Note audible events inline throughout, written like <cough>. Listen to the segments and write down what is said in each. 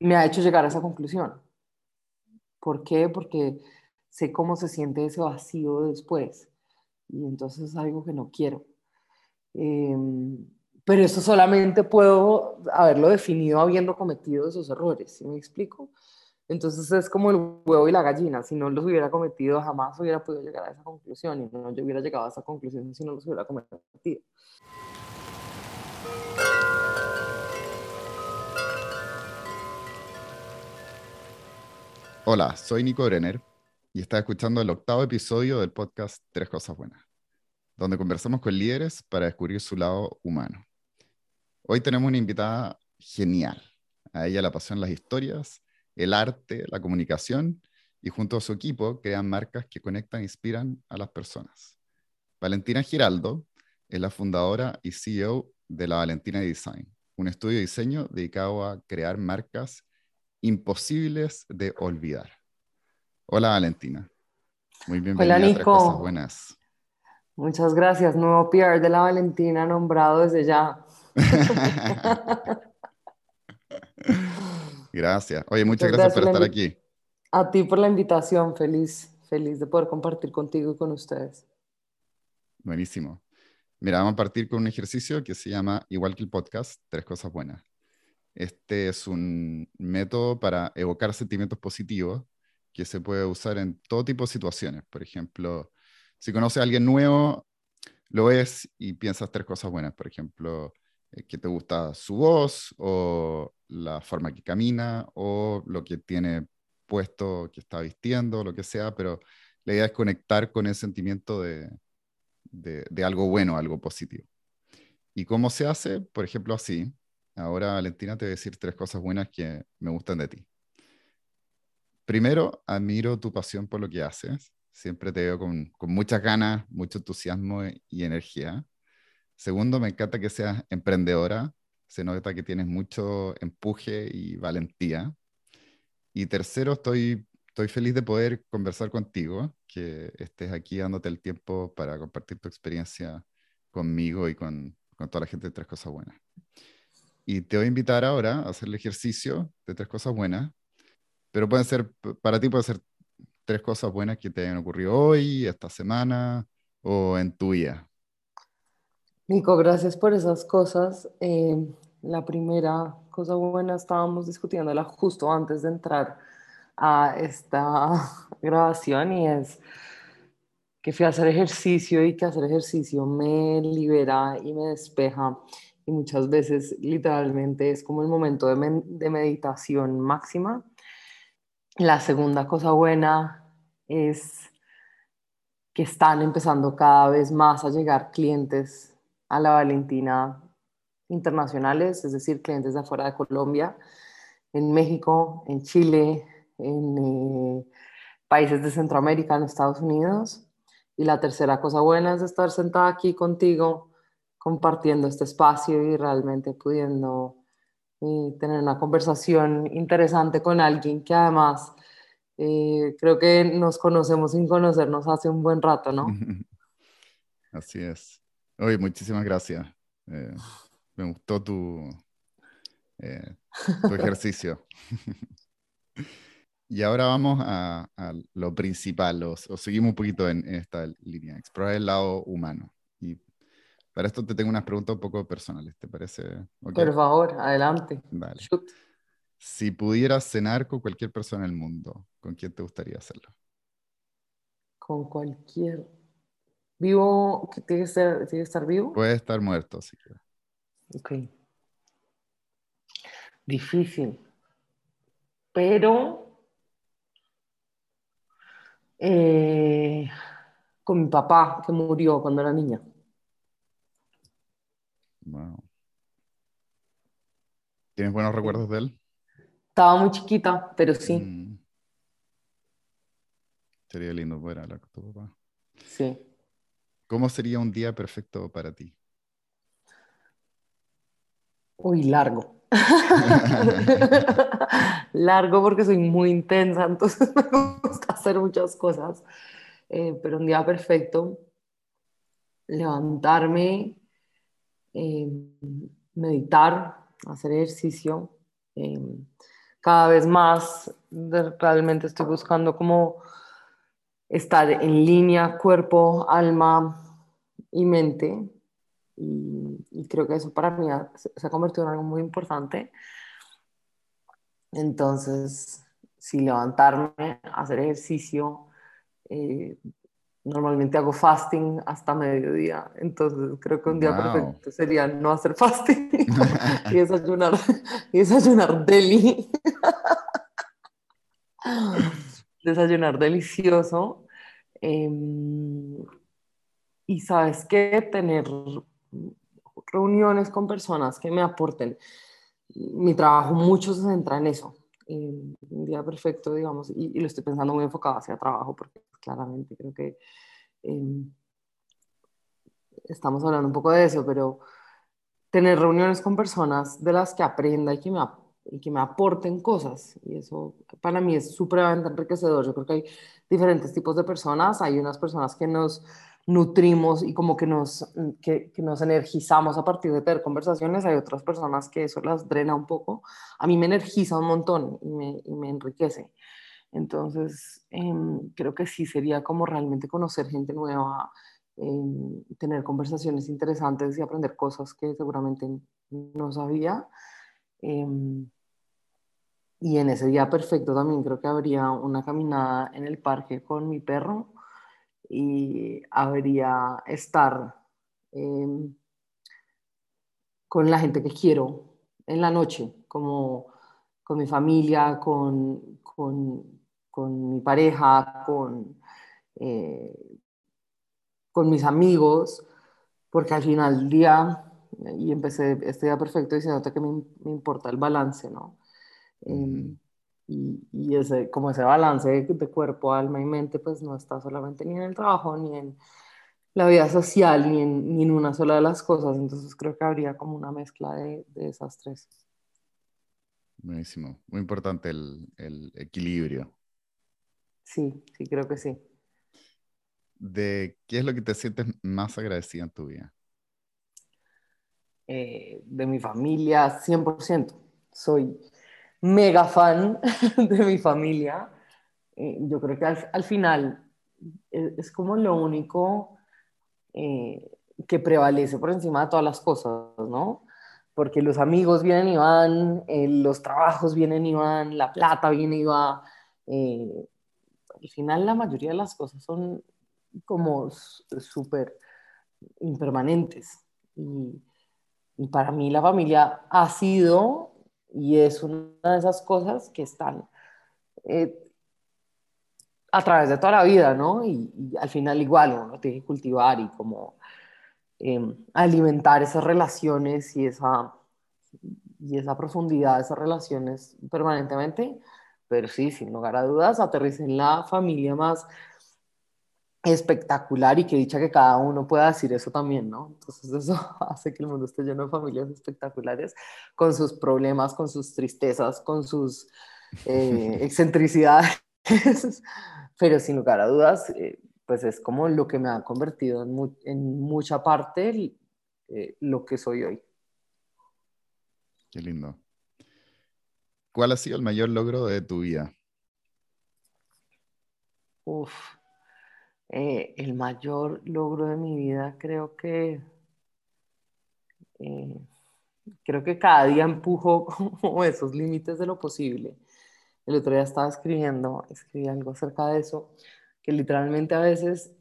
me ha hecho llegar a esa conclusión. ¿Por qué? Porque sé cómo se siente ese vacío después y entonces es algo que no quiero. Em, pero eso solamente puedo haberlo definido habiendo cometido esos errores, ¿sí me explico? Entonces es como el huevo y la gallina, si no los hubiera cometido jamás hubiera podido llegar a esa conclusión y no yo hubiera llegado a esa conclusión si no los hubiera cometido. Hola, soy Nico Brenner y estás escuchando el octavo episodio del podcast Tres Cosas Buenas, donde conversamos con líderes para descubrir su lado humano. Hoy tenemos una invitada genial. A ella la pasión las historias, el arte, la comunicación y junto a su equipo crean marcas que conectan e inspiran a las personas. Valentina Giraldo es la fundadora y CEO de la Valentina Design, un estudio de diseño dedicado a crear marcas imposibles de olvidar. Hola Valentina. Muy bienvenida Hola, Nico. a Cosas Buenas. Muchas gracias. Nuevo PR de la Valentina nombrado desde ya. <laughs> gracias. Oye, muchas, gracias, por estar aquí. A ti por la invitación. Feliz, feliz de poder compartir contigo y con ustedes. Buenísimo. Mira, vamos a partir con un ejercicio que se llama, igual que el podcast, Tres Cosas Buenas. Este es un método para evocar sentimientos positivos que se puede usar en todo tipo de situaciones. Por ejemplo, si conoces a alguien nuevo, lo ves y piensas tres cosas buenas. Por ejemplo, eh, que te gusta su voz o la forma que camina o lo que tiene puesto, que está vistiendo, lo que sea, pero la idea es conectar con el sentimiento de, de, de algo bueno, algo positivo. ¿Y cómo se hace? Por ejemplo, así. Ahora, Valentina, te voy a decir tres cosas buenas que me gustan de ti. Primero, admiro tu pasión por lo que haces. Siempre te veo con, con muchas ganas, mucho entusiasmo y energía. Segundo, me encanta que seas emprendedora. Se nota que tienes mucho empuje y valentía. Y tercero, estoy, feliz de poder conversar contigo, que estés aquí dándote el tiempo para compartir tu experiencia conmigo y con, con toda la gente de Tres Cosas Buenas. Y te voy a invitar ahora a hacer el ejercicio de tres cosas buenas, pero pueden ser, para ti pueden ser tres cosas buenas que te hayan ocurrido hoy, esta semana o en tu vida. Nico, gracias por esas cosas. Eh, la primera cosa buena estábamos discutiéndola justo antes de entrar a esta <laughs> grabación y es que fui a hacer ejercicio y que hacer ejercicio me libera y me despeja y muchas veces literalmente es como el momento de, meditación máxima. La segunda cosa buena es que están empezando cada vez más a llegar clientes a la Valentina internacionales, es decir, clientes de afuera de Colombia, en México, en Chile, en eh, países de Centroamérica, en Estados Unidos. Y la tercera cosa buena es estar sentada aquí contigo compartiendo este espacio y realmente pudiendo eh, tener una conversación interesante con alguien que además eh, creo que nos conocemos sin conocernos hace un buen rato, ¿no? <laughs> Así es. Oye, muchísimas gracias. Eh, me gustó tu, tu <laughs> ejercicio. <laughs> y ahora vamos a, a lo principal, o, seguimos un poquito en esta línea, explorar el lado humano. Para esto te tengo unas preguntas un poco personales, ¿te parece? Por favor, adelante. Vale. Si pudieras cenar con cualquier persona en el mundo, ¿con quién te gustaría hacerlo? Con cualquier. ¿Vivo? ¿Tiene que, ser, ¿Tiene que estar vivo? Puede estar muerto, sí. Ok. Difícil. Pero. Eh, con mi papá, que murió cuando era niña. Wow. ¿Tienes buenos recuerdos de él? Estaba muy chiquita, pero sí. Mm. Sería lindo poder hablar con tu papá. Sí. ¿Cómo sería un día perfecto para ti? Uy, largo. <laughs> largo porque soy muy intensa, entonces <laughs> me gusta hacer muchas cosas. Eh, pero un día perfecto, levantarme, Em, meditar, hacer ejercicio, em, cada vez más realmente estoy buscando como estar en línea cuerpo, alma y mente. Y, creo que eso para mí se ha convertido en algo muy importante. Entonces, si levantarme, hacer ejercicio, eh, normalmente hago fasting hasta mediodía, entonces creo que un día perfecto sería no hacer fasting <laughs> y desayunar, y desayunar deli. <laughs> desayunar delicioso. Em, y sabes qué, tener reuniones con personas que me aporten. Mi trabajo mucho se centra en eso. Un día perfecto, digamos, y, lo estoy pensando muy enfocado hacia trabajo, porque claramente creo que em, estamos hablando un poco de eso, pero tener reuniones con personas de las que aprenda y que me, y que me aporten cosas. Y eso para mí es supremamente enriquecedor. Yo creo que hay diferentes tipos de personas. Hay unas personas que nos nutrimos y como que nos, que, nos energizamos a partir de tener conversaciones. Hay otras personas que eso las drena un poco. A mí me energiza un montón y me, enriquece. Entonces, em, creo que sí sería como realmente conocer gente nueva, em, tener conversaciones interesantes y aprender cosas que seguramente no sabía. Em, y en ese día perfecto también creo que habría una caminada en el parque con mi perro y habría estar con la gente que quiero en la noche, como con mi familia, con, con, con mi pareja, con, eh, con mis amigos, porque al final del día, y empecé este día perfecto diciéndote que me, me importa el balance, ¿no? Em, y, y, ese, como ese balance de, cuerpo, alma y mente, pues no está solamente ni en el trabajo, ni en la vida social, ni en, ni en una sola de las cosas. Entonces creo que habría como una mezcla de, de esas tres. Buenísimo. Muy importante el, el, equilibrio. Sí, sí, creo que sí. ¿De qué es lo que te sientes más agradecida en tu vida? Eh, de mi familia, 100%. Soy mega fan <laughs> de mi familia. Eh, yo creo que al, final es, como lo único eh, que prevalece por encima de todas las cosas, ¿no? Porque los amigos vienen y van, eh, los trabajos vienen y van, la plata viene y va. al final la mayoría de las cosas son como súper impermanentes. Y, y para mí la familia ha sido y es una de esas cosas que están eh, a través de toda la vida, ¿no? Y, al final igual uno tiene que cultivar y como em, alimentar esas relaciones y esa, y esa profundidad de esas relaciones permanentemente. Pero sí, sin lugar a dudas, aterrice en la familia más espectacular y que dicha que cada uno pueda decir eso también, ¿no? Entonces eso <laughs> hace que el mundo esté lleno de familias espectaculares con sus problemas, con sus tristezas, con sus eh, <laughs> excentricidades, <laughs> pero sin lugar a dudas, eh, pues es como lo que me ha convertido en, mucha parte eh, lo que soy hoy. Qué lindo. ¿Cuál ha sido el mayor logro de tu vida? Uf, eh, el mayor logro de mi vida creo que eh, creo que cada día empujo <laughs> como esos límites de lo posible. El otro día estaba escribiendo, escribí algo acerca de eso, que literalmente a veces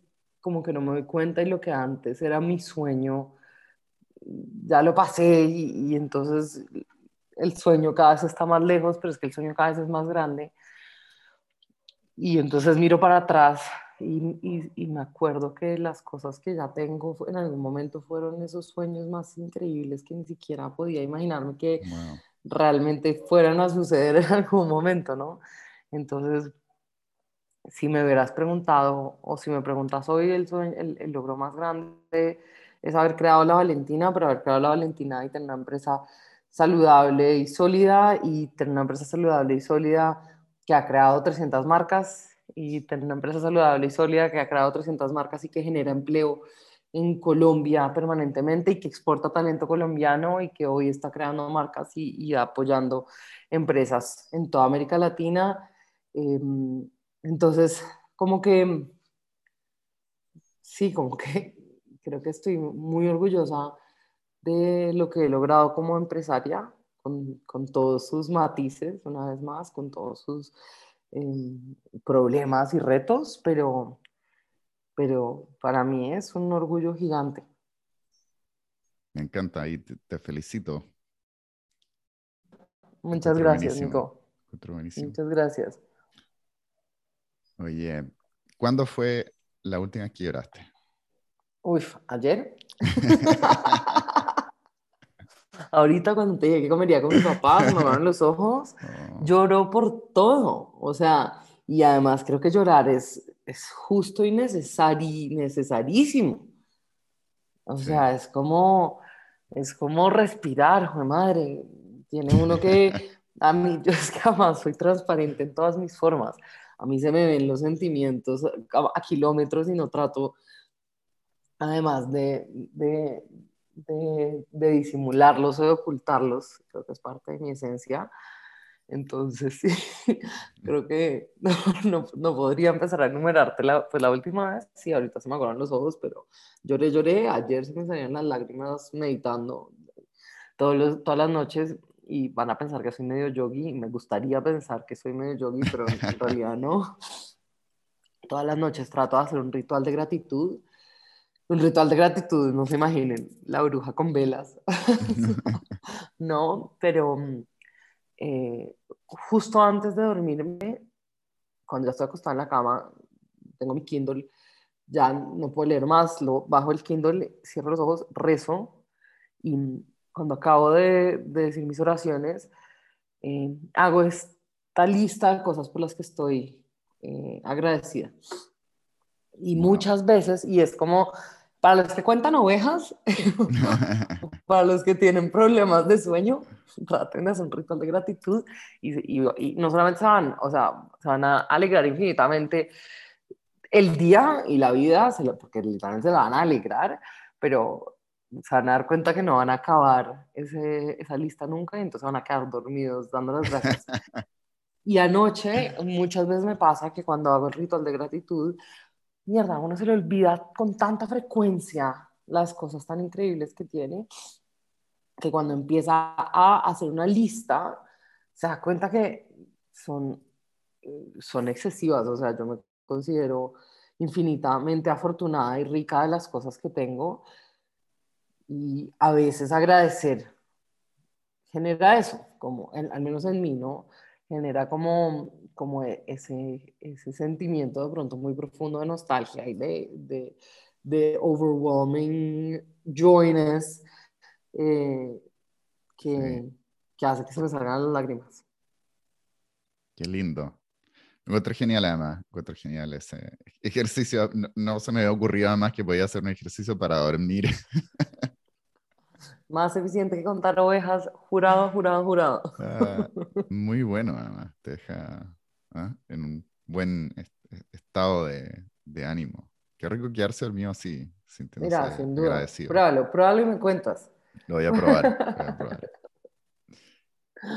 como que no me doy cuenta y lo que antes era mi sueño, ya lo pasé y, y entonces el sueño cada vez está más lejos, pero es que el sueño cada vez es más grande. Y entonces miro para atrás y, y, me acuerdo que las cosas que ya tengo en algún momento fueron esos sueños más increíbles que ni siquiera podía imaginarme que realmente fueran a suceder <laughs> en algún momento, ¿no? Entonces, si me hubieras preguntado o si me preguntas hoy el, el, el logro más grande es haber creado la Valentina, pero haber creado la Valentina y tener una empresa saludable y sólida y tener una empresa saludable y sólida que ha creado 300 marcas y tener una empresa saludable y sólida que ha creado 300 marcas y que genera empleo en Colombia permanentemente y que exporta talento colombiano y que hoy está creando marcas y, apoyando empresas en toda América Latina. Em, entonces, como que, sí, como que <laughs> creo que estoy muy orgullosa de lo que he logrado como empresaria, con, con todos sus matices, una vez más, con todos sus em, problemas y retos, pero, pero para mí es un orgullo gigante. Me encanta y te, felicito. Muchas gracias, Nico. Muchas gracias. Oye, ¿cuándo fue la última que lloraste? Uy, ayer. <laughs> <laughs> Ahorita cuando te dije que comería con mi papá, me abrieron los ojos. <laughs> lloró por todo. O sea, y además creo que llorar es, es justo y necesario, necesarísimo. O sea, es como, es como respirar, joder madre. Tiene uno que, a mí, <laughs> yo es que además soy transparente en todas mis formas. A mí se me ven los sentimientos a, kilómetros y no trato, además de, de, de, de, disimularlos o de ocultarlos, creo que es parte de mi esencia. Entonces, sí, <laughs> creo que <laughs> no, no, no, podría empezar a enumerarte la, pues la última vez. Sí, ahorita se me acuerdan los ojos, pero lloré, lloré. Ayer se me salían las lágrimas meditando todos los, todas las noches y van a pensar que soy medio yogi. Me gustaría pensar que soy medio yogi, <laughs> pero en realidad no. Todas las noches trato de hacer un ritual de gratitud un ritual de gratitud, no se imaginen, la bruja con velas. no, pero eh, justo antes de dormirme, cuando ya estoy acostada en la cama, tengo mi Kindle, ya no puedo leer más, lo, bajo el Kindle, cierro los ojos, rezo y cuando acabo de, decir mis oraciones, eh, hago esta lista de cosas por las que estoy eh, agradecida. Y muchas veces, y es como para los que cuentan ovejas, <laughs> <laughs> para los que tienen problemas de sueño, traten de hacer un ritual de gratitud y, y, no solamente se van, o sea, se van a alegrar infinitamente el día y la vida, porque literalmente se la van a alegrar, pero se van a dar cuenta que no van a acabar ese, esa lista nunca y entonces van a quedar dormidos dando las gracias. <laughs> Y anoche muchas veces me pasa que cuando hago el ritual de gratitud, mierda, uno se le olvida con tanta frecuencia las cosas tan increíbles que tiene, que cuando empieza a hacer una lista, se da cuenta que son, son excesivas, o sea, yo me considero infinitamente afortunada y rica de las cosas que tengo y a veces agradecer genera eso, como al menos en mí, ¿no? Genera como como e, ese, ese sentimiento de pronto muy profundo de nostalgia y de, de, de overwhelming joyness eh, que, que, hace que se me salgan las lágrimas. Qué lindo. Encuentro genial además, encuentro genial ese ejercicio. No, no se me había ocurrido además que podía hacer un ejercicio para dormir. <laughs> Más eficiente que contar ovejas, jurado, jurado, jurado. Ah, muy bueno, además. Te deja ¿ah? en un buen estado de, de, ánimo. Qué rico quedarse mío así, sintiéndose Mira, sin duda. agradecido. Pruébalo, pruébalo y me cuentas. Lo voy a probar.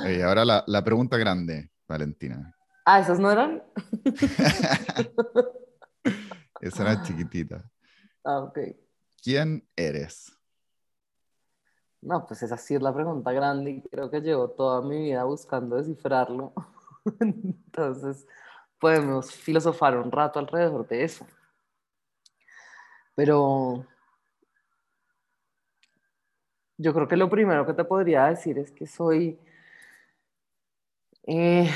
Y <laughs> ahora la, la, pregunta grande, Valentina. Ah, ¿esas no eran? <laughs> Esa era chiquitita. Ah, ok. ¿Quién eres? No, pues esa sí es la pregunta grande y creo que llevo toda mi vida buscando descifrarlo. <laughs> Entonces, podemos filosofar un rato alrededor de eso. Pero yo creo que lo primero que te podría decir es que soy, eh,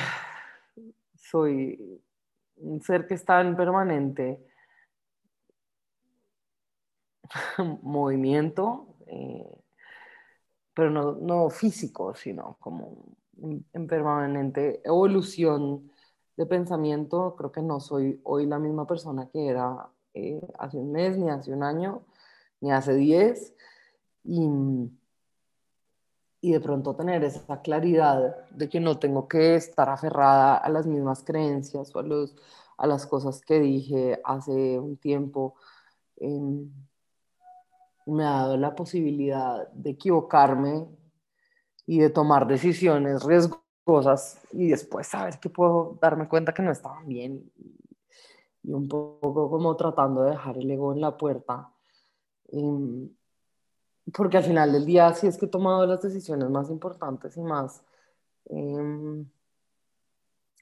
soy un ser que está en permanente <laughs> movimiento, eh, pero no, no físico, sino como en permanente evolución de pensamiento. Creo que no soy hoy la misma persona que era eh, hace un mes, ni hace un año, ni hace diez. Y, y de pronto tener esa claridad de que no tengo que estar aferrada a las mismas creencias o a, los, a las cosas que dije hace un tiempo. Em, me ha dado la posibilidad de equivocarme y de tomar decisiones riesgosas y después saber que puedo darme cuenta que no estaban bien y un poco como tratando de dejar el ego en la puerta. Em, porque al final del día sí es que he tomado las decisiones más importantes y más em,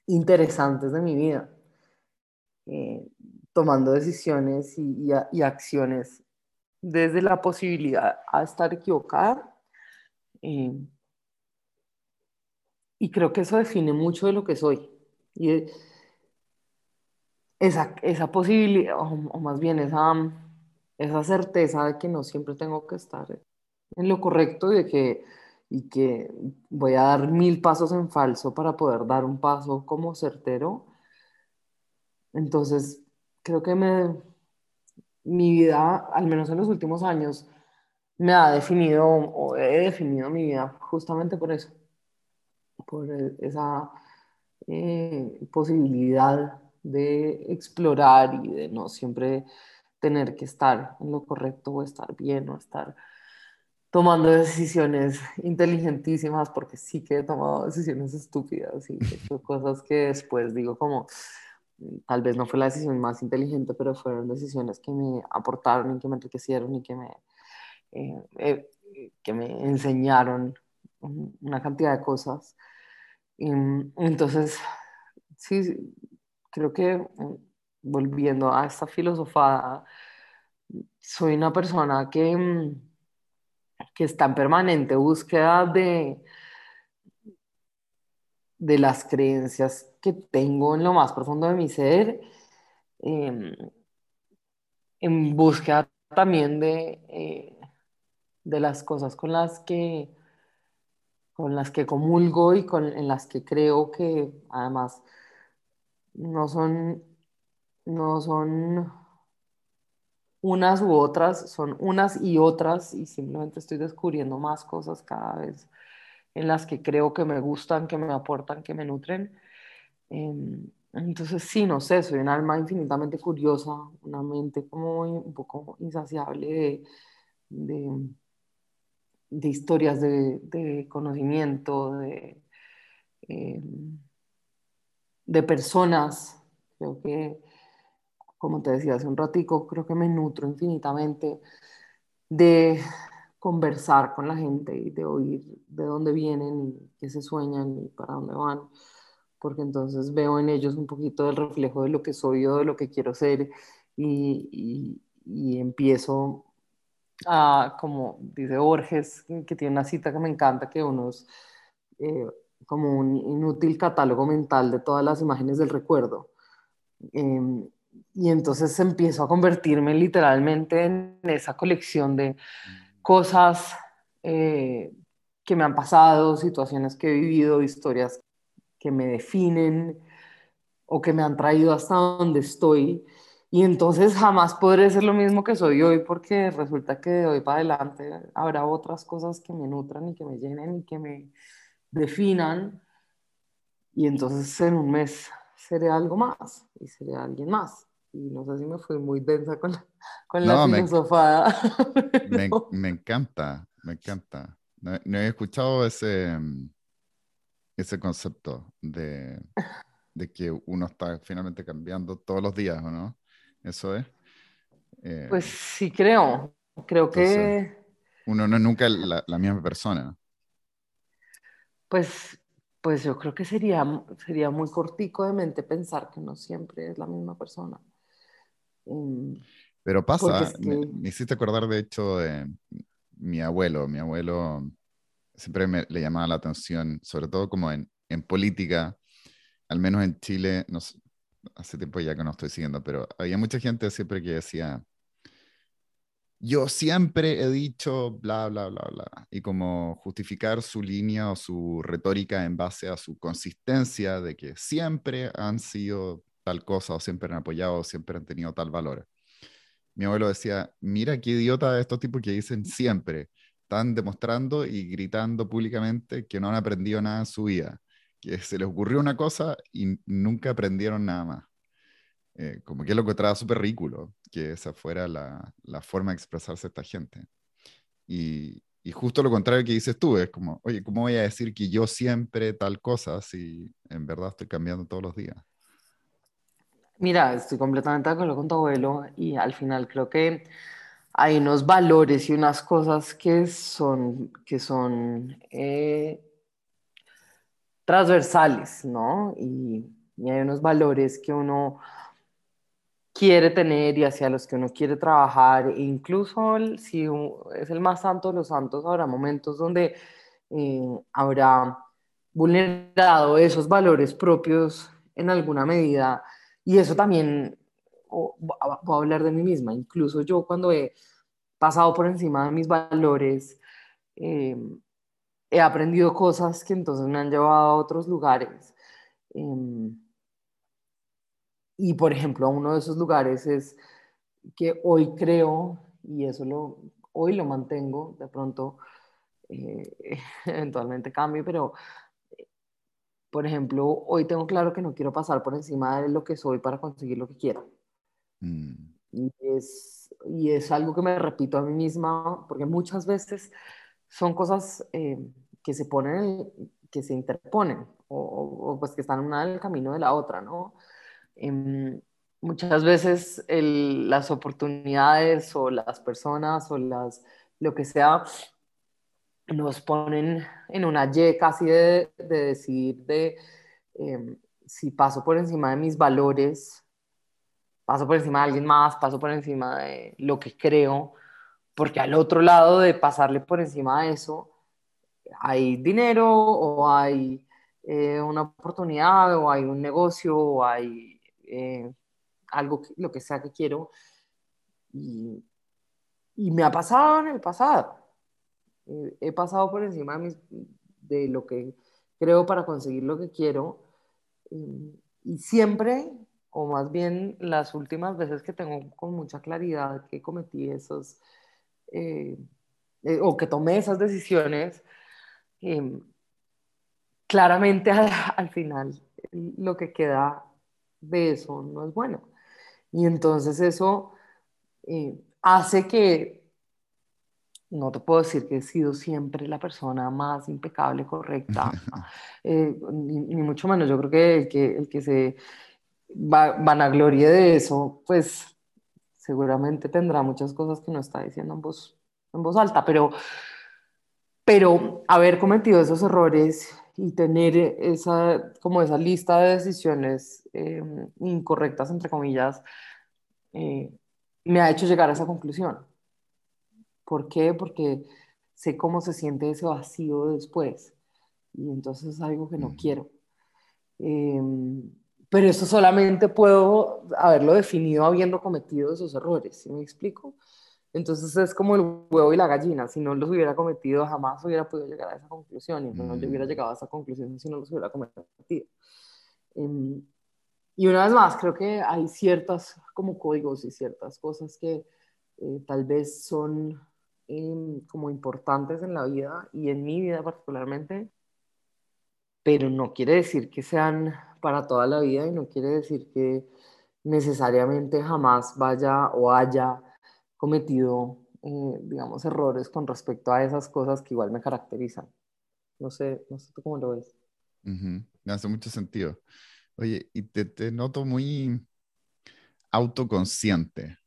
interesantes de mi vida, eh, tomando decisiones y, acciones desde la posibilidad a estar equivocada. Em, y creo que eso define mucho de lo que soy. Y esa, esa posibilidad, o, más bien esa, esa certeza de que no siempre tengo que estar en lo correcto y de que, y que voy a dar mil pasos en falso para poder dar un paso como certero. Entonces, creo que me, mi vida, al menos en los últimos años, me ha definido o he definido mi vida justamente por eso, por esa eh, posibilidad de explorar y de no siempre tener que estar en lo correcto o estar bien o estar tomando decisiones inteligentísimas, porque sí que he tomado decisiones estúpidas y he hecho cosas que después digo como, tal vez no fue la decisión más inteligente, pero fueron decisiones que me aportaron y que me enriquecieron y que me, eh, eh, que me enseñaron una cantidad de cosas. Y, entonces, sí, creo que mm, volviendo a esta filosofada, soy una persona que, mm, que está en permanente búsqueda de, de las creencias que tengo en lo más profundo de mi ser, em, en búsqueda también de, eh, de las cosas con las que con las que comulgo y con, en las que creo que además no son, no son unas u otras, son unas y otras y simplemente estoy descubriendo más cosas cada vez en las que creo que me gustan, que me aportan, que me nutren. Em, entonces, sí, no sé, soy un alma infinitamente curiosa, una mente como un poco insaciable de, de, historias de, conocimiento, de... Em, de personas. Creo que, como te decía hace un ratico, creo que me nutro infinitamente de conversar con la gente y de oír de dónde vienen y qué se sueñan y para dónde van, porque entonces veo en ellos un poquito del reflejo de lo que soy yo, de lo que quiero ser y, empiezo a, como dice Borges, que tiene una cita que me encanta, que unos... Eh, como un inútil catálogo mental de todas las imágenes del recuerdo. Em, y entonces empiezo a convertirme literalmente en esa colección de cosas eh, que me han pasado, situaciones que he vivido, historias que me definen o que me han traído hasta donde estoy. Y entonces jamás podré ser lo mismo que soy hoy porque resulta que de hoy para adelante habrá otras cosas que me nutran y que me llenen y que me, definan y entonces en un mes seré algo más y seré alguien más. Y no sé si me fui muy densa con la, con la filosofada. <laughs> Me, me, encanta, me encanta. No, he escuchado ese, ese concepto de, de, que uno está finalmente cambiando todos los días, ¿o no? Eso es. Eh, pues sí, creo. Creo que... Uno no es nunca la, la misma persona. Pues, pues yo creo que sería, sería muy cortico de mente pensar que no siempre es la misma persona. Em, Pero pasa, me, hiciste acordar de hecho de mi abuelo. Mi abuelo siempre me, le llamaba la atención, sobre todo como en, en política, al menos en Chile, no hace tiempo ya que no estoy siguiendo, pero había mucha gente siempre que decía, yo siempre he dicho bla, bla, bla, bla, y como justificar su línea o su retórica en base a su consistencia de que siempre han sido tal cosa o siempre han apoyado o siempre han tenido tal valor. Mi abuelo decía, mira qué idiota estos tipos que dicen siempre, están demostrando y gritando públicamente que no han aprendido nada en su vida, que se les ocurrió una cosa y nunca aprendieron nada más. Eh, como que lo encontraba súper ridículo que esa fuera la, la, forma de expresarse esta gente. Y, justo lo contrario que dices tú, es como, oye, ¿cómo voy a decir que yo siempre tal cosa si en verdad estoy cambiando todos los días? Mira, estoy completamente de acuerdo con tu abuelo y al final creo que hay unos valores y unas cosas que son, que son eh, transversales, ¿no? Y, y, hay unos valores que uno quiere tener y hacia los que uno quiere trabajar, e incluso si es el más santo de los santos, habrá momentos donde eh, habrá vulnerado esos valores propios en alguna medida y eso también, voy a hablar de mí misma, incluso yo cuando he pasado por encima de mis valores, eh, he aprendido cosas que entonces me han llevado a otros lugares. Em, y por ejemplo, uno de esos lugares es que hoy creo, y eso lo, hoy lo mantengo, de pronto eh, <laughs> eventualmente cambio, pero por ejemplo, hoy tengo claro que no quiero pasar por encima de lo que soy para conseguir lo que quiero. Mm. Y, es, y es algo que me repito a mí misma, porque muchas veces son cosas eh, que se ponen, que se interponen, o, pues que están una en el camino de la otra, ¿no? Em, muchas veces las oportunidades o las personas o las, lo que sea, nos ponen en una Y casi de, de decir de em, si paso por encima de mis valores, paso por encima de alguien más, paso por encima de lo que creo, porque al otro lado de pasarle por encima de eso, hay dinero o hay eh, una oportunidad o hay un negocio o hay eh, algo, lo que sea que quiero. Y, y me ha pasado en el pasado eh, he pasado por encima de, lo que creo para conseguir lo que quiero. Eh, y siempre, o más bien las últimas veces que tengo con mucha claridad que cometí esos, eh, o que tomé esas decisiones, claramente <laughs> al, final lo que queda de eso no es bueno. Y entonces eso hace que no te puedo decir que he sido siempre la persona más impecable, correcta, <laughs> eh, ni, mucho menos. Yo creo que el que, el que se va, vanaglorie de eso, pues seguramente tendrá muchas cosas que no está diciendo en voz, en voz alta, pero, pero haber cometido esos errores y tener esa, como esa lista de decisiones eh, incorrectas, entre comillas, eh, me ha hecho llegar a esa conclusión ¿Por qué? Porque sé cómo se siente ese vacío después. Y entonces es algo que no quiero. Em, pero eso solamente puedo haberlo definido habiendo cometido esos errores, ¿sí me explico? Entonces es como el huevo y la gallina, si no los hubiera cometido jamás hubiera podido llegar a esa conclusión y no yo hubiera mm. llegado a esa conclusión si no los hubiera cometido. Em, y una vez más, creo que hay ciertas como códigos y ciertas cosas que eh, tal vez son como importantes en la vida y en mi vida particularmente, pero no quiere decir que sean para toda la vida y no quiere decir que necesariamente jamás vaya o haya cometido, eh, digamos, errores con respecto a esas cosas que igual me caracterizan. No sé, no sé tú cómo lo ves. Me hace mucho sentido. Oye, y te, te noto muy autoconsciente.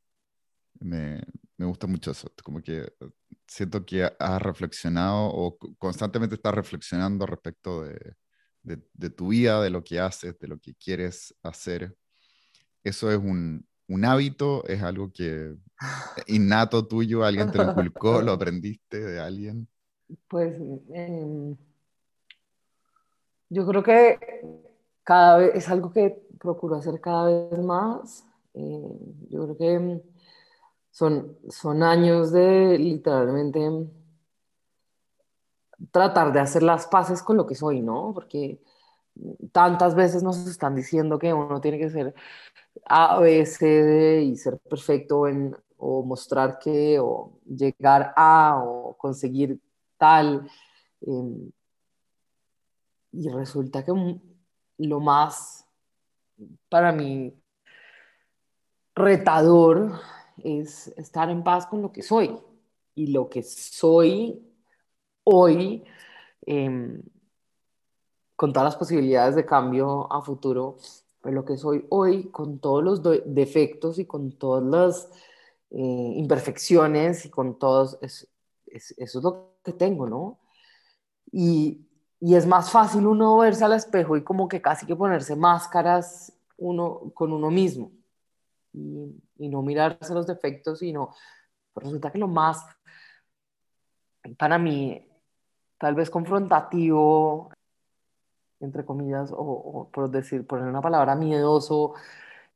Me, me gusta mucho eso, como que siento que has reflexionado o constantemente estás reflexionando respecto de, de, tu vida, de lo que haces, de lo que quieres hacer. ¿Eso es un, un hábito? ¿Es algo que innato tuyo? <laughs> ¿Alguien te lo inculcó? ¿Lo aprendiste de alguien? Pues em, yo creo que cada vez es algo que procuro hacer cada vez más. Eh, yo creo que son, son años de literalmente tratar de hacer las paces con lo que soy, ¿no? Porque tantas veces nos están diciendo que uno tiene que ser A, B, C, D y ser perfecto en, o mostrar que, o llegar a, o conseguir tal. Em, y resulta que lo más, para mí, retador es estar en paz con lo que soy. Y lo que soy hoy, em, con todas las posibilidades de cambio a futuro, pero lo que soy hoy, con todos los defectos y con todas las eh, imperfecciones y con todos, eso es lo que tengo, ¿no? Y, y es más fácil uno verse al espejo y como que casi que ponerse máscaras uno con uno mismo y, y no mirarse los defectos, sino pues resulta que lo más para mí tal vez confrontativo entre comillas, o, por decir, poner una palabra miedoso,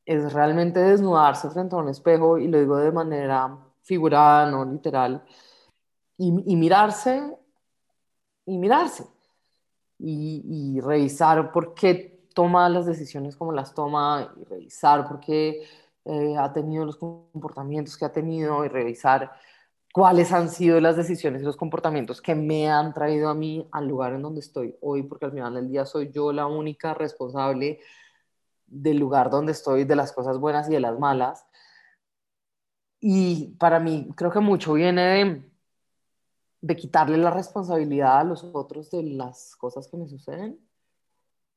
es realmente desnudarse frente a un espejo, y lo digo de manera figurada, no literal, y, mirarse, y mirarse, y, revisar por qué toma las decisiones como las toma, y revisar por qué eh, ha tenido los comportamientos que ha tenido, y revisar cuáles han sido las decisiones y los comportamientos que me han traído a mí al lugar en donde estoy hoy, porque al final del día soy yo la única responsable del lugar donde estoy, de las cosas buenas y de las malas. Y para mí creo que mucho viene de, de quitarle la responsabilidad a los otros de las cosas que me suceden,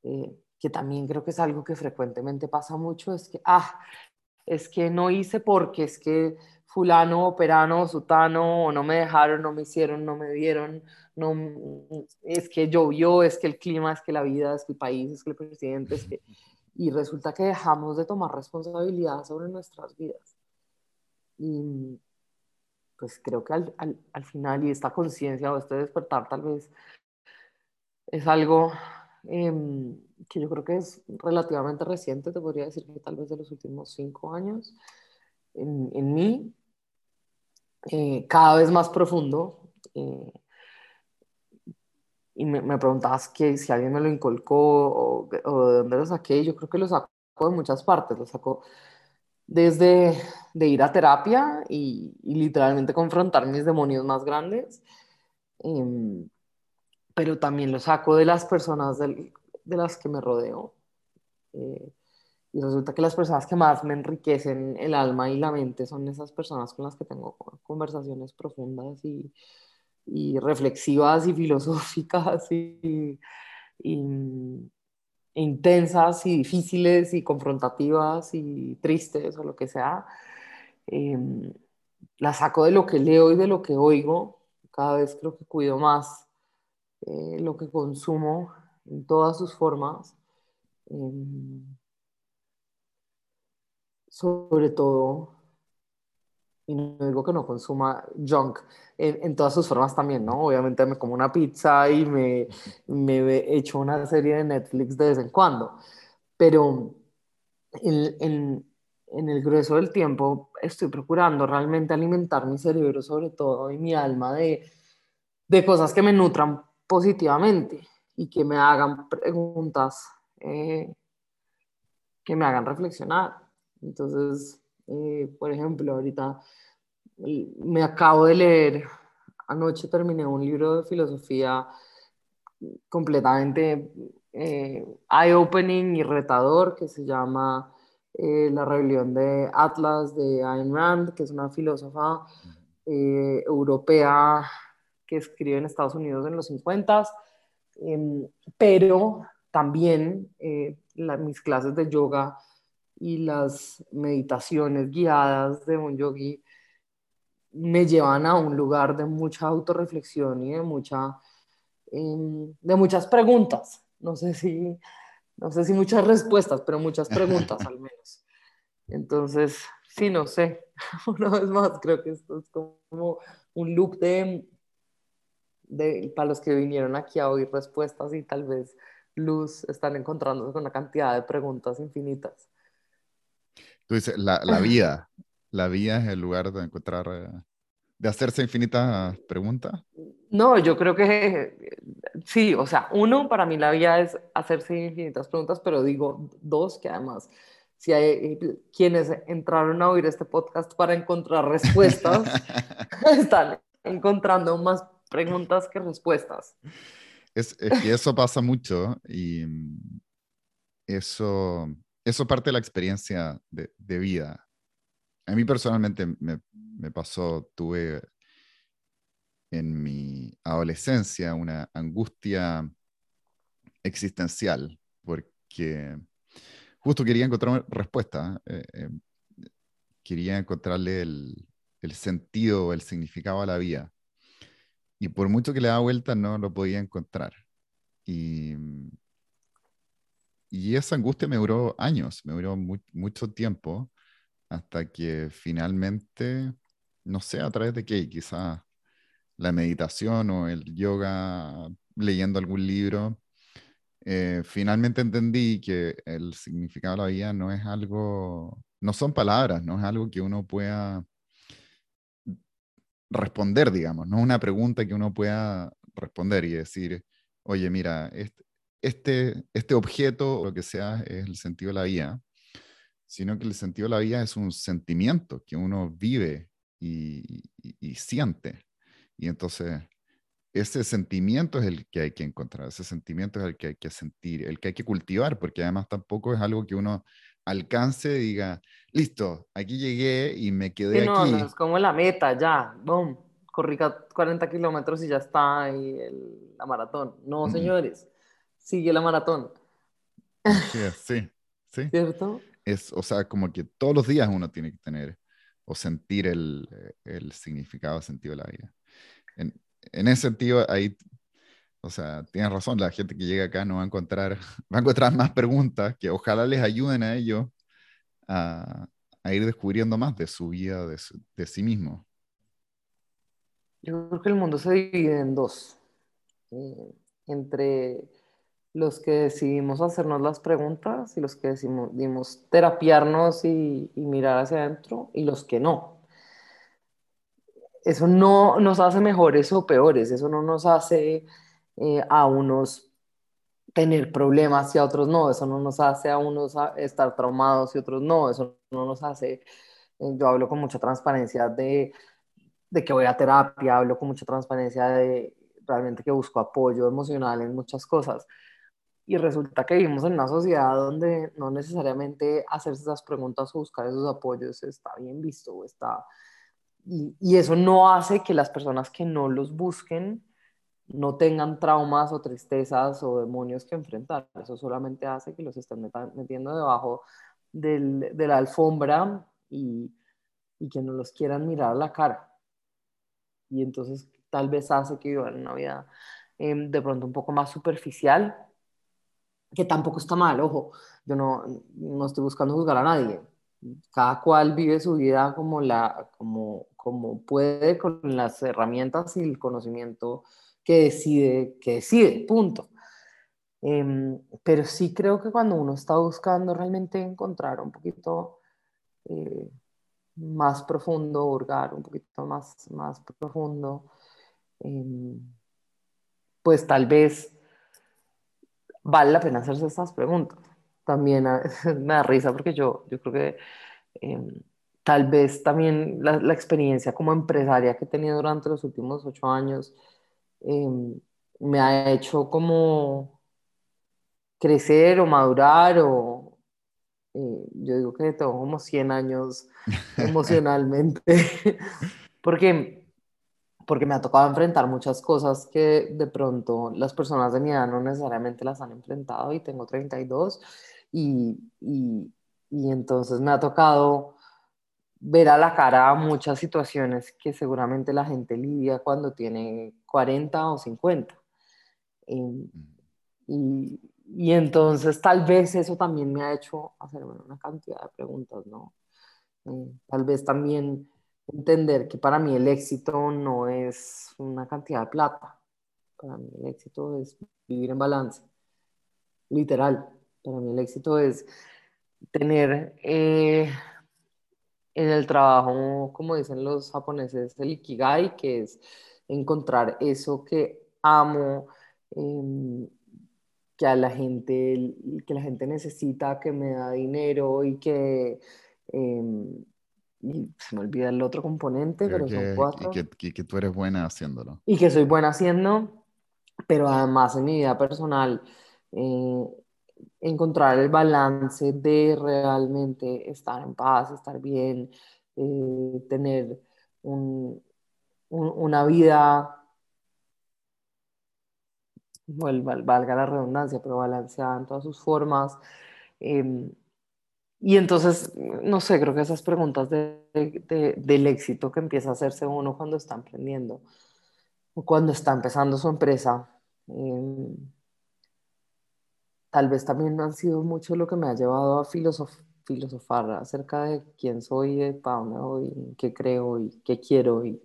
eh, que también creo que es algo que frecuentemente pasa mucho, es que, ah, es que no hice porque es que fulano, perano, sutano, o no me dejaron, no me hicieron, no me vieron, no, es que llovió, es que el clima, es que la vida, es que el país, es que el presidente, es que... <laughs> Y resulta que dejamos de tomar responsabilidad sobre nuestras vidas. Y pues creo que al, al, al final, y esta conciencia o este despertar tal vez, es algo em, que yo creo que es relativamente reciente, te podría decir que tal vez de los últimos cinco años, en, en mí, eh, cada vez más profundo. Eh, y me, me, preguntabas que si alguien me lo inculcó o, o, de dónde lo saqué. Yo creo que lo saco de muchas partes. Lo saco desde de ir a terapia y, literalmente confrontar mis demonios más grandes. Eh, pero también lo saco de las personas del, de las que me rodeo. Eh, y resulta que las personas que más me enriquecen el alma y la mente son esas personas con las que tengo conversaciones profundas y, y reflexivas y <laughs> filosóficas y, y, intensas y difíciles y confrontativas y tristes o lo que sea. Eh, la saco de lo que leo y de lo que oigo. Cada vez creo que cuido más eh, lo que consumo en todas sus formas. Eh, sobre todo, y no digo que no consuma junk en, todas sus formas también, ¿no? Obviamente me como una pizza y me, me echo una serie de Netflix de vez en cuando, pero en, en, en el grueso del tiempo estoy procurando realmente alimentar mi cerebro sobre todo y mi alma de, de cosas que me nutran positivamente y que me hagan preguntas eh, que me hagan reflexionar. Entonces, eh, por ejemplo, ahorita me acabo de leer, anoche terminé un libro de filosofía completamente eh, eye-opening y retador que se llama eh, La rebelión de Atlas de Ayn Rand, que es una filósofa europea que escribe en Estados Unidos en los 50, em, pero también mis clases de yoga y las meditaciones guiadas de un yogi me llevan a un lugar de mucha autorreflexión y de, mucha, em, de muchas preguntas. No sé, si, no sé si muchas respuestas, pero muchas preguntas al <laughs> menos. Entonces, sí, no sé. <laughs> Una vez más, creo que esto es como un loop de, de, para los que vinieron aquí a oír respuestas y tal vez luz están encontrándose con una cantidad de preguntas infinitas. Tú dices, la, la vida. La vida es el lugar de encontrar, eh, de hacerse infinitas preguntas. No, yo creo que sí, o sea, uno, para mí la vida es hacerse infinitas preguntas, pero digo dos, que además, si hay quienes entraron a oír este podcast para encontrar respuestas, <laughs> <laughs> están encontrando más preguntas que respuestas. Es, es que eso pasa mucho y eso eso parte de la experiencia de, vida. a mí personalmente me, me pasó, tuve en mi adolescencia una angustia existencial, porque justo quería encontrar respuesta, eh, eh, quería encontrarle el, el sentido, el significado a la vida. Y por mucho que le daba vuelta, no lo podía encontrar. Y, y esa angustia me duró años, me duró mucho tiempo, hasta que finalmente, no sé a través de qué, quizás la meditación o el yoga, leyendo algún libro, eh, finalmente entendí que el significado de la vida no es algo, no son palabras, no es algo que uno pueda responder, digamos, no es una pregunta que uno pueda responder y decir, oye, mira, este, este, este objeto o lo que sea es el sentido de la vida, sino que el sentido de la vida es un sentimiento que uno vive y, y siente. Y entonces, ese sentimiento es el que hay que encontrar, ese sentimiento es el que hay que sentir, el que hay que cultivar, porque además tampoco es algo que uno alcance y diga, listo, aquí llegué y me quedé no, aquí. No, es como la meta, ya, boom, corrí 40 kilómetros y ya está ahí la maratón. No, señores, sigue la maratón. sí, sí. <laughs> ¿Cierto? Es, o sea, como que todos los días uno tiene que tener o sentir el, el significado, el sentido de la vida en, en ese sentido, ahí, o sea, tienes razón, la gente que llega acá no va a encontrar, <laughs> va a encontrar más preguntas que ojalá les ayuden a ellos a, a ir descubriendo más de su vida, de, de sí mismo. Yo creo que el mundo se divide en dos, eh, entre los que decidimos hacernos las preguntas y los que decidimos terapiarnos y, mirar hacia adentro y los que no eso no nos hace mejores o peores, eso no nos hace eh, a unos tener problemas y a otros no, eso no nos hace a unos estar traumados y otros no, eso no nos hace, eh, yo hablo con mucha transparencia de, de que voy a terapia, hablo con mucha transparencia de realmente que busco apoyo emocional en muchas cosas. Y resulta que vivimos en una sociedad donde no necesariamente hacerse esas preguntas o buscar esos apoyos está bien visto está, y, eso no hace que las personas que no los busquen no tengan traumas o tristezas o demonios que enfrentar. Eso solamente hace que los estén metiendo debajo del, de la alfombra y, y, que no los quieran mirar a la cara. Y entonces tal vez hace que vivan una vida em, de pronto un poco más superficial, que tampoco está mal, ojo, yo no, no estoy buscando juzgar a nadie. Cada cual vive su vida como, la, como, como puede con las herramientas y el conocimiento que decide, que decide, punto. Em, pero sí creo que cuando uno está buscando realmente encontrar un poquito eh, más profundo, hurgar un poquito más, más profundo, em, pues tal vez vale la pena hacerse estas preguntas. También <laughs> me da risa porque yo, yo creo que em, tal vez también la, experiencia como empresaria que he tenido durante los últimos ocho años em, me ha hecho como crecer o madurar o eh, yo digo que tengo como 100 años <laughs> emocionalmente <laughs> porque porque me ha tocado enfrentar muchas cosas que de pronto las personas de mi edad no necesariamente las han enfrentado y tengo 32 y, y, y entonces me ha tocado ver a la cara muchas situaciones que seguramente la gente lidia cuando tiene 40 o 50. Em, y, y, entonces tal vez eso también me ha hecho hacerme una cantidad de preguntas, ¿no? Eh, tal vez también entender que para mí el éxito no es una cantidad de plata. Para mí el éxito es vivir en balance. Literal. Para mí el éxito es tener eh, en el trabajo, como dicen los japoneses, el ikigai, que es encontrar eso que amo, em, que a la gente, que la gente necesita, que me da dinero y que em, se me olvida el otro componente, pero, son cuatro. Y que, que, tú eres buena haciéndolo. Y que soy buena haciendo, pero además en mi vida personal eh, encontrar el balance de realmente estar en paz, estar bien, eh, tener una vida, valga la redundancia, pero balanceada en todas sus formas. Em, y entonces, no sé, creo que esas preguntas del éxito que empieza a hacerse uno cuando está emprendiendo o cuando está empezando su empresa, em, tal vez también han sido mucho lo que me ha llevado a filosofar acerca de quién soy, de para dónde voy, qué creo y qué quiero, y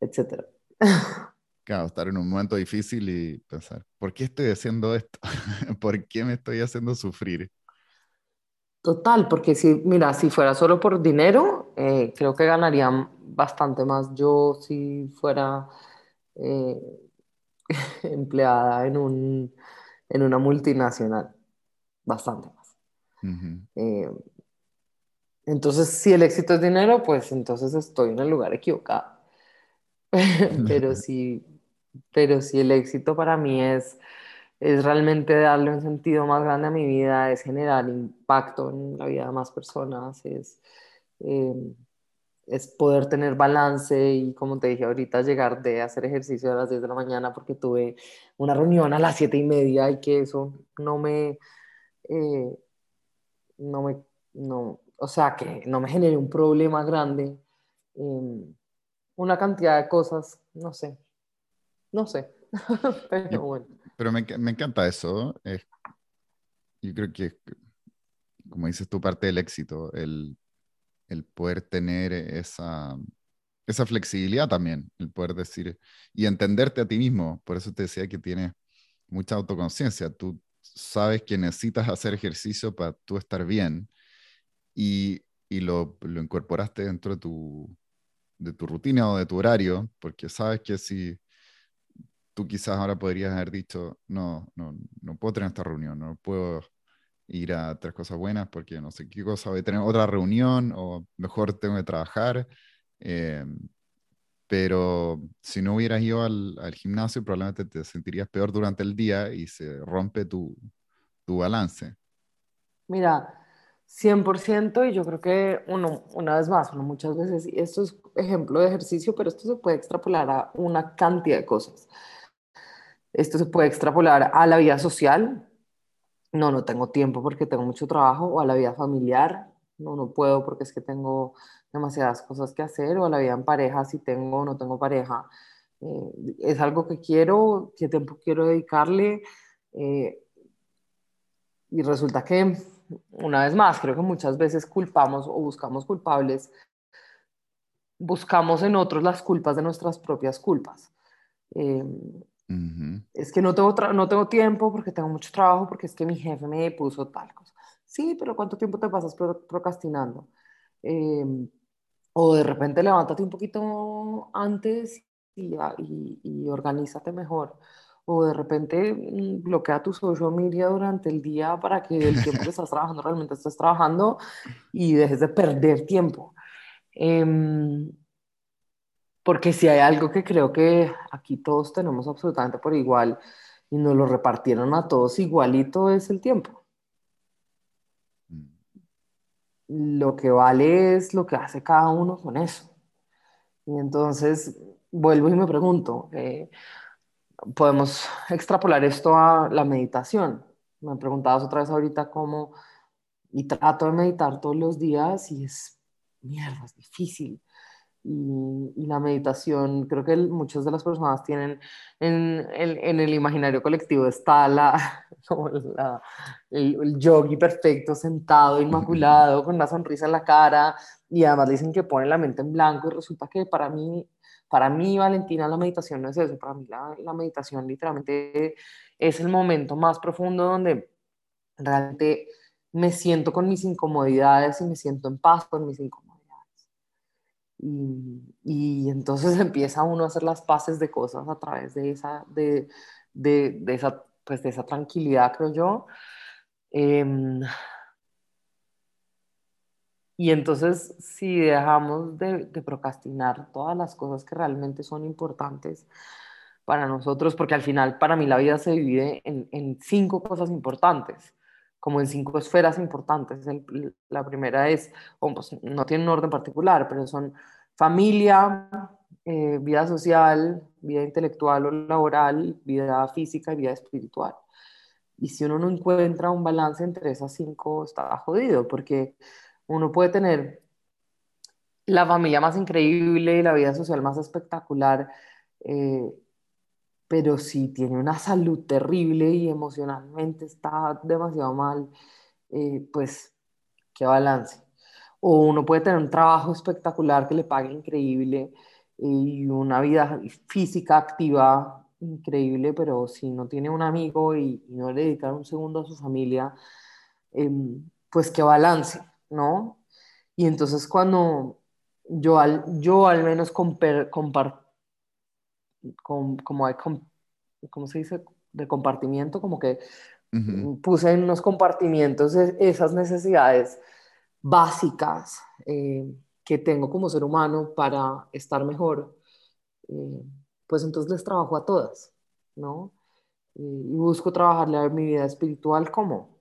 etcétera. <laughs> Claro, estar en un momento difícil y pensar, ¿por qué estoy haciendo esto? <laughs> ¿Por qué me estoy haciendo sufrir? Total, porque si, mira, si fuera solo por dinero, eh, creo que ganaría bastante más yo si fuera eh, <laughs> empleada en, un, en una multinacional, bastante más. Eh, entonces, si el éxito es dinero, pues entonces estoy en el lugar equivocado. <laughs> pero, <laughs> si, pero si el éxito para mí es es realmente darle un sentido más grande a mi vida, es generar impacto en la vida de más personas, es, eh, es poder tener balance y como te dije ahorita, llegar de hacer ejercicio a las 10 de la mañana porque tuve una reunión a las 7 y media y que eso no me, eh, no me, no, o sea, que no me genere un problema grande, una cantidad de cosas, no sé, no sé, <laughs> pero bueno. Pero me, me encanta eso. Es, yo creo que, como dices tú, parte del éxito, el, el poder tener esa, esa flexibilidad también, el poder decir y entenderte a ti mismo. Por eso te decía que tienes mucha autoconciencia. Tú sabes que necesitas hacer ejercicio para tú estar bien y, y lo, lo, incorporaste dentro de tu, de tu rutina o de tu horario, porque sabes que si tú quizás ahora podrías haber dicho, no, no, no puedo tener esta reunión, no puedo ir a tres cosas buenas porque no sé qué cosa, voy a tener otra reunión o mejor tengo que trabajar. Eh, pero si no hubieras ido al, al, gimnasio, probablemente te sentirías peor durante el día y se rompe tu, tu balance. Mira, 100% y yo creo que uno, una vez más, uno muchas veces, y esto es ejemplo de ejercicio, pero esto se puede extrapolar a una cantidad de cosas. Esto se puede extrapolar a la vida social. No, no tengo tiempo porque tengo mucho trabajo. O a la vida familiar. No, no puedo porque es que tengo demasiadas cosas que hacer. O a la vida en pareja, si tengo o no tengo pareja. Eh, es algo que quiero, qué tiempo quiero dedicarle. Eh, y resulta que, una vez más, creo que muchas veces culpamos o buscamos culpables, buscamos en otros las culpas de nuestras propias culpas. Eh, es que no tengo, no tengo tiempo porque tengo mucho trabajo, porque es que mi jefe me puso tal cosa. Sí, pero ¿cuánto tiempo te pasas procrastinando? Em, o de repente levántate un poquito antes y, y, y organízate mejor. O de repente mm, bloquea tu social media durante el día para que el tiempo que <laughs> estás trabajando realmente estés trabajando y dejes de perder tiempo. Eh, porque si hay algo que creo que aquí todos tenemos absolutamente por igual y nos lo repartieron a todos igualito es el tiempo. Mm. Lo que vale es lo que hace cada uno con eso. Y entonces vuelvo y me pregunto, eh, ¿podemos extrapolar esto a la meditación? Me preguntabas otra vez ahorita cómo, y trato de meditar todos los días y es, mierda, es difícil y, la meditación, creo que muchas de las personas tienen en, en, el imaginario colectivo está la, <laughs> la el, el, yogi perfecto, sentado, inmaculado, con una sonrisa en la cara, y además dicen que pone la mente en blanco, y resulta que para mí, para mí, Valentina, la meditación no es eso, para mí la, la meditación literalmente es el momento más profundo donde realmente me siento con mis incomodidades y me siento en paz con mis incomodidades y, y, entonces <laughs> empieza uno a hacer las paces de cosas a través de esa, de, de, de esa, pues de esa tranquilidad, creo yo. Em, y entonces, si dejamos de, de, procrastinar todas las cosas que realmente son importantes para nosotros, porque al final para mí la vida se divide en, en cinco cosas importantes. Como en cinco esferas importantes. la primera es, pues, no tiene un orden particular, pero son familia, eh, vida social, vida intelectual o laboral, vida física y vida espiritual. Y si uno no encuentra un balance entre esas cinco, está jodido, porque uno puede tener la familia más increíble y la vida social más espectacular, eh, pero si tiene una salud terrible y emocionalmente está demasiado mal, eh, pues qué balance. O uno puede tener un trabajo espectacular que le pague increíble y una vida física activa increíble, pero si no tiene un amigo y, no le dedica un segundo a su familia, em, pues qué balance, ¿no? Y entonces cuando yo al, yo al menos comparto como hay, ¿cómo se dice? De compartimiento, como que puse en unos compartimientos e, esas necesidades básicas eh, que tengo como ser humano para estar mejor, eh, pues entonces les trabajo a todas, ¿no? y busco trabajarle a mi vida espiritual como.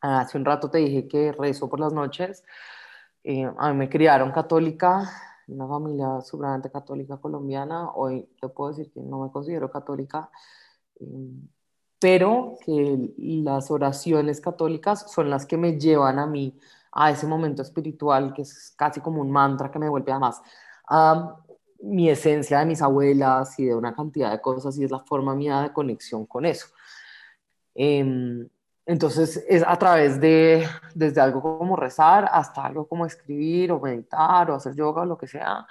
Hace un rato te dije que rezo por las noches. Eh, a mí me criaron católica, una familia supremamente católica colombiana. Hoy te puedo decir que no me considero católica, em, pero que las oraciones católicas son las que me llevan a mí a ese momento espiritual que es casi como un mantra que me vuelve más a mi esencia de mis abuelas y de una cantidad de cosas y es la forma mía de conexión con eso. Em, entonces es a través de, desde algo como rezar hasta algo como escribir o meditar o hacer yoga o lo que sea.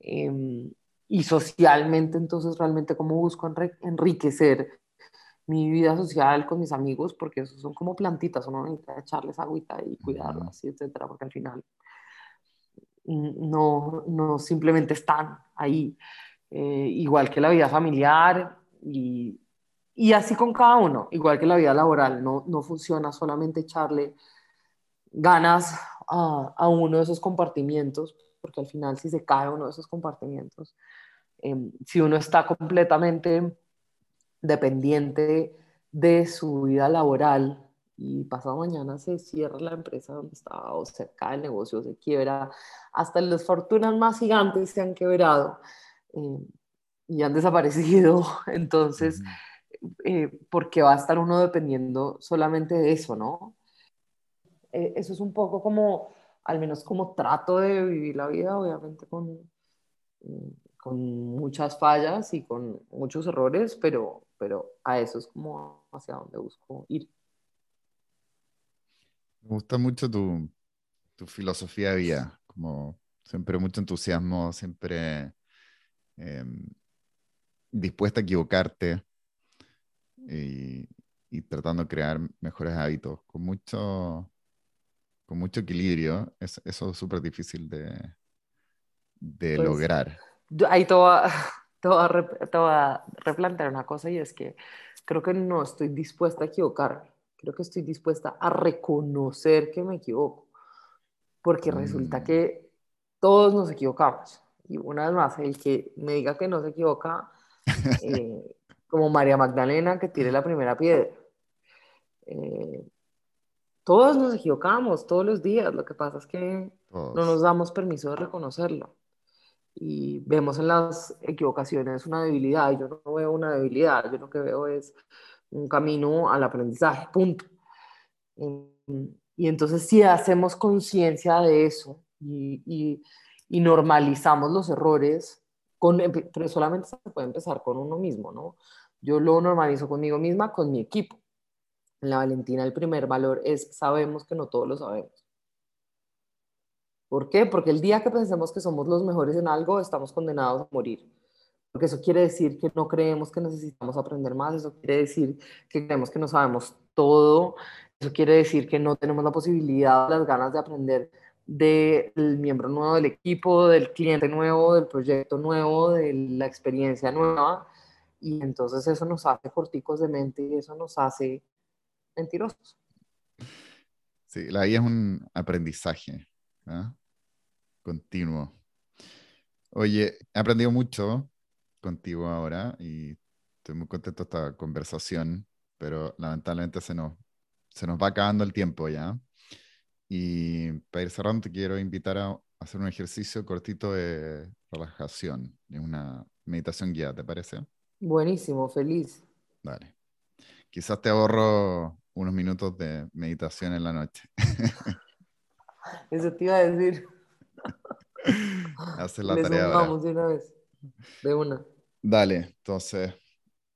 Em, y socialmente, entonces realmente como busco enriquecer mi vida social con mis amigos, porque esos son como plantitas, uno necesita echarles agüita y cuidarlas, y etcétera, porque al final no, no simplemente están ahí. Eh, igual que la vida familiar y y así con cada uno, igual que la vida laboral, no, no funciona solamente echarle ganas a, a, uno de esos compartimientos, porque al final si se cae uno de esos compartimientos, em, si uno está completamente dependiente de su vida laboral y pasado mañana se cierra la empresa donde estaba o se cae el negocio, se quiebra, hasta las fortunas más gigantes se han quebrado em, y han desaparecido, <laughs> entonces... Eh, porque va a estar uno dependiendo solamente de eso, ¿no? Eh, eso es un poco como, al menos como trato de vivir la vida, obviamente con, mm, con muchas fallas y con muchos errores, pero, pero a eso es como hacia donde busco ir. Me gusta mucho tu, tu filosofía de vida, como siempre mucho entusiasmo, siempre em, dispuesta a equivocarte, y, tratando de crear mejores hábitos con mucho, con mucho equilibrio. eso es súper difícil de, de pues, lograr. Ahí <laughs> te voy, a, replantear una cosa y es que creo que no estoy dispuesta a equivocarme. Creo que estoy dispuesta a reconocer que me equivoco. Porque resulta mm. que todos nos equivocamos. Y una vez más, el que me diga que no se equivoca, <laughs> eh, como María Magdalena que tire la primera piedra. Eh, todos nos equivocamos todos los días, lo que pasa es que no nos damos permiso de reconocerlo. Y vemos en las equivocaciones una debilidad, yo no veo una debilidad, yo lo que veo es un camino al aprendizaje, punto. Y entonces si hacemos conciencia de eso y, y normalizamos los errores, con, pero solamente se puede empezar con uno mismo, ¿no? Yo lo normalizo conmigo misma, con mi equipo. En la Valentina el primer valor es sabemos que no todos lo sabemos. ¿Por qué? Porque el día que pensemos que somos los mejores en algo, estamos condenados a morir. Porque eso quiere decir que no creemos que necesitamos aprender más, eso quiere decir que creemos que no sabemos todo, eso quiere decir que no tenemos la posibilidad, las ganas de aprender del miembro nuevo del equipo, del cliente nuevo, del proyecto nuevo, de la experiencia nueva y entonces eso nos hace corticos de mente y eso nos hace mentirosos. Sí, la vida es un aprendizaje continuo. Oye, he aprendido mucho contigo ahora y estoy muy contento de esta conversación, pero lamentablemente se nos se nos va acabando el tiempo ya. Y para ir cerrando, te quiero invitar a hacer un ejercicio cortito de relajación, de una meditación guiada, ¿te parece? Buenísimo, feliz. Dale. Quizás te ahorro unos minutos de meditación en la noche. <laughs> Eso te iba a decir. <laughs> Hacer la tarea ahora. de una vez. De una. Dale, entonces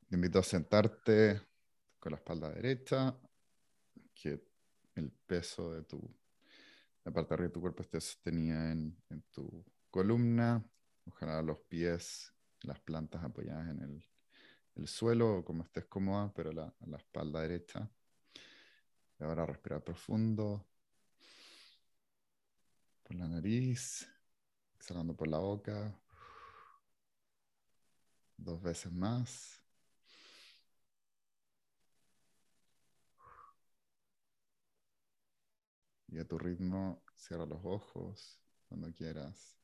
te invito a sentarte con la espalda derecha, que el peso de tu, la parte de arriba de tu cuerpo esté sostenida en, en tu columna, ojalá los pies, las plantas apoyadas en el, el suelo, como estés cómoda, pero la, la espalda derecha. Y ahora respirar profundo por la nariz, exhalando por la boca. Dos veces más. Y a tu ritmo, cierra los ojos cuando quieras.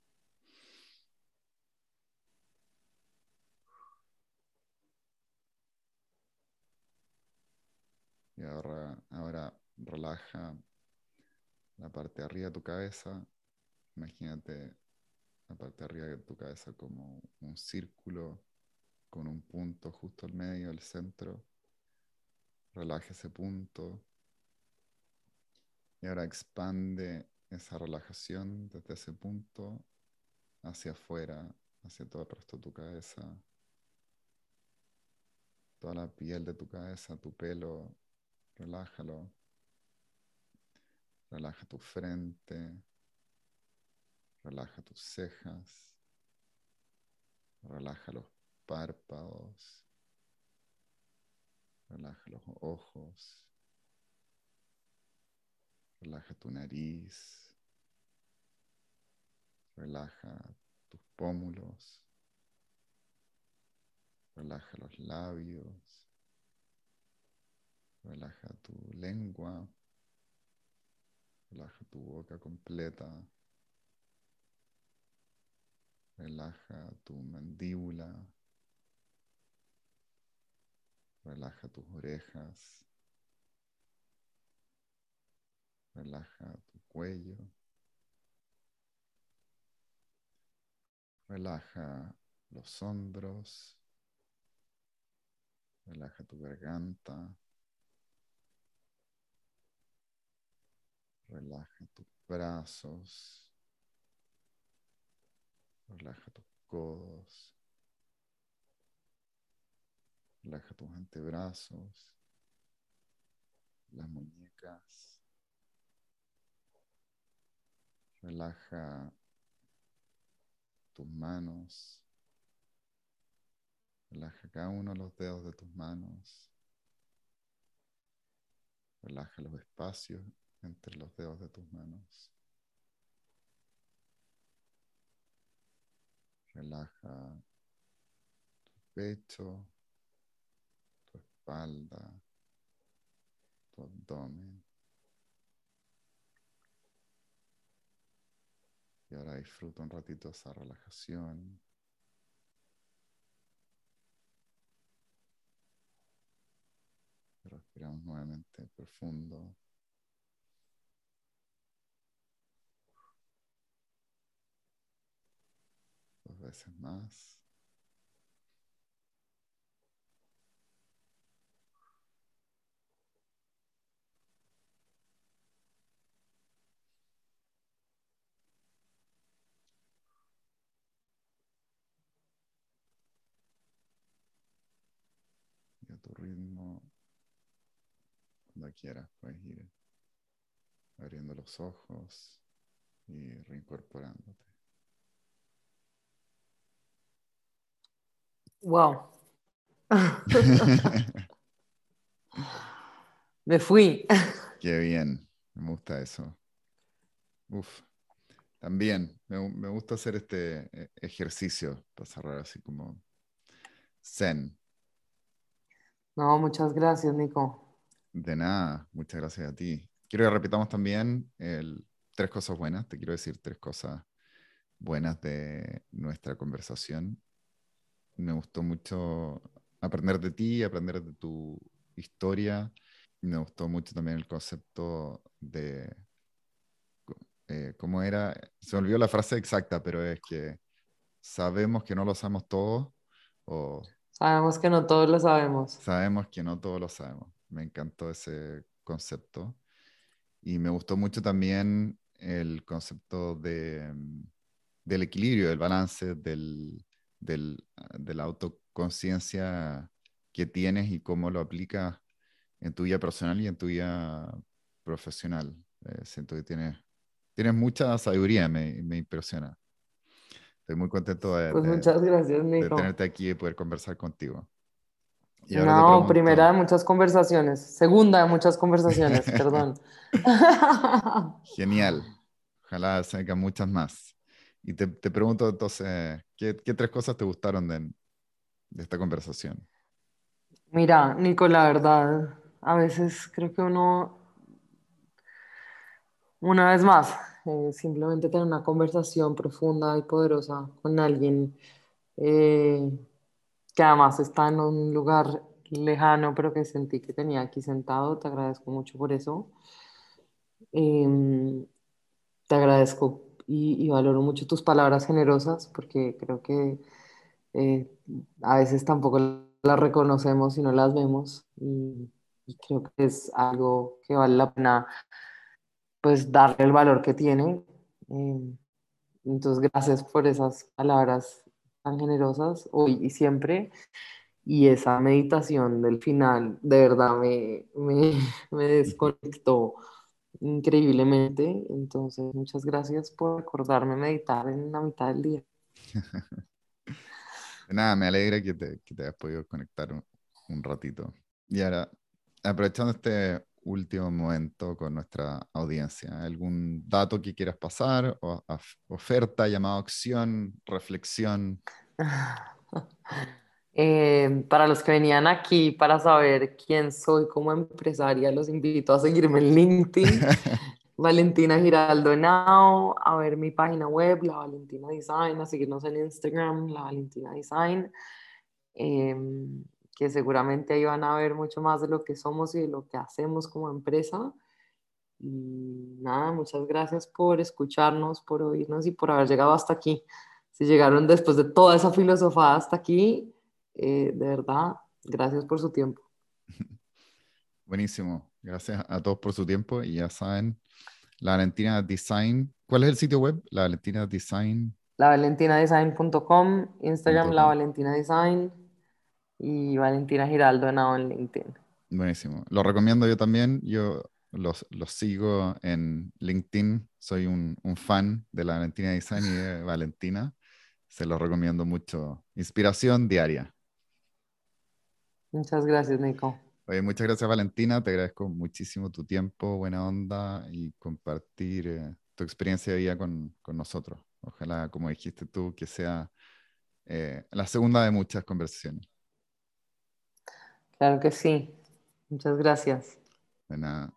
Y ahora, ahora relaja la parte de arriba de tu cabeza. Imagínate la parte de arriba de tu cabeza como un círculo con un punto justo al medio, al centro. Relaja ese punto. Y ahora expande esa relajación desde ese punto hacia afuera, hacia todo el resto de tu cabeza. Toda la piel de tu cabeza, tu pelo, relájalo. Relaja tu frente. Relaja tus cejas. Relaja los párpados. Relaja los ojos. Relaja tu nariz. Relaja tus pómulos. Relaja los labios. Relaja tu lengua. Relaja tu boca completa. Relaja tu mandíbula. Relaja tus orejas. Relaja tu cuello. Relaja los hombros. Relaja tu garganta. Relaja tus brazos. Relaja tus codos. Relaja tus antebrazos. Las muñecas. Relaja tus manos. Relaja cada uno de los dedos de tus manos. Relaja los espacios entre los dedos de tus manos. Relaja tu pecho, tu espalda, tu abdomen. Y ahora disfruta un ratito esa relajación. Respiramos nuevamente profundo. Más. Y a tu ritmo, cuando quieras, puedes ir abriendo los ojos y reincorporándote. Wow. <laughs> Me fui. Qué bien, me gusta eso. Uf, también me, gusta hacer este eh, ejercicio para cerrar así como zen. No, muchas gracias, Nico. De nada, muchas gracias a ti. Quiero que repitamos también el, tres cosas buenas. Te quiero decir tres cosas buenas de nuestra conversación me gustó mucho aprender de ti, aprender de tu historia Me gustó mucho también el concepto de eh, ¿cómo era? Se me olvidó la frase exacta, pero es que sabemos que no lo sabemos todo o Sabemos que no todos lo sabemos. sabemos que no todos lo sabemos. Me encantó ese concepto. Y me gustó mucho también el concepto de, mm, del equilibrio, del balance, del, del, de la autoconciencia que tienes y cómo lo aplicas en tu vida personal y en tu vida profesional. Eh, siento que tienes, tienes mucha sabiduría, me, me impresiona. Estoy muy contento de, Pues de- muchas gracias, de Nico. tenerte aquí y poder conversar contigo. Y No, pregunto- primera de muchas conversaciones. Segunda de muchas conversaciones, <laughs> perdón. Genial. Ojalá se hagan muchas más. Y te, te pregunto entonces, ¿qué, qué tres cosas te gustaron de, de esta conversación? Mira, Nico, la verdad, a veces creo que uno, una vez más, eh, simplemente tener una conversación profunda y poderosa con alguien eh, que además está en un lugar lejano, pero que sentí que tenía aquí sentado, te agradezco mucho por eso. Em, te agradezco y, y valoro mucho tus palabras generosas porque creo que eh, a veces tampoco las reconocemos y no las vemos y, y creo que es algo que vale la pena pues darle el valor que tiene. Eh, entonces, gracias por esas palabras tan generosas hoy y siempre. Y esa meditación del final, de verdad, me, me, <laughs> me desconectó increíblemente. Entonces, muchas gracias por recordarme meditar en la mitad del día. <laughs> Nada, me alegra que te, que te hayas podido conectar un, un ratito. Y ahora, aprovechando este último momento con nuestra audiencia, ¿algún dato que quieras pasar? O, of- oferta, llamado a acción, reflexión. <laughs> Eh, para los que venían aquí para saber quién soy como empresaria, los invito a seguirme en LinkedIn, <laughs> Valentina Giraldo Henao, a ver mi página web, La Valentina Design, a seguirnos en Instagram, La Valentina Design, eh, que seguramente ahí van a ver mucho más de lo que somos y de lo que hacemos como empresa. Y nada, muchas gracias por escucharnos, por oírnos y por haber llegado hasta aquí. Si llegaron después de toda esa filosofía hasta aquí, eh, de verdad, gracias por su tiempo. <laughs> Buenísimo. Gracias a todos por su tiempo y ya saben, la Valentina Design. ¿Cuál es el sitio web? La Valentina Design. lavalentinadesign.com, Instagram La. Valentina Design y Valentina Giraldo en LinkedIn. Buenísimo. Lo recomiendo yo también. Yo los, los sigo en LinkedIn. Soy un, un fan de la Valentina Design y de Valentina. Se los recomiendo mucho. Inspiración diaria. Muchas gracias, Nico. Oye, muchas gracias, Valentina. Te agradezco muchísimo tu tiempo, buena onda y compartir eh, tu experiencia de vida con, con nosotros. Ojalá, como dijiste tú, que sea eh, la segunda de muchas conversaciones. Claro que sí. Muchas gracias. De nada.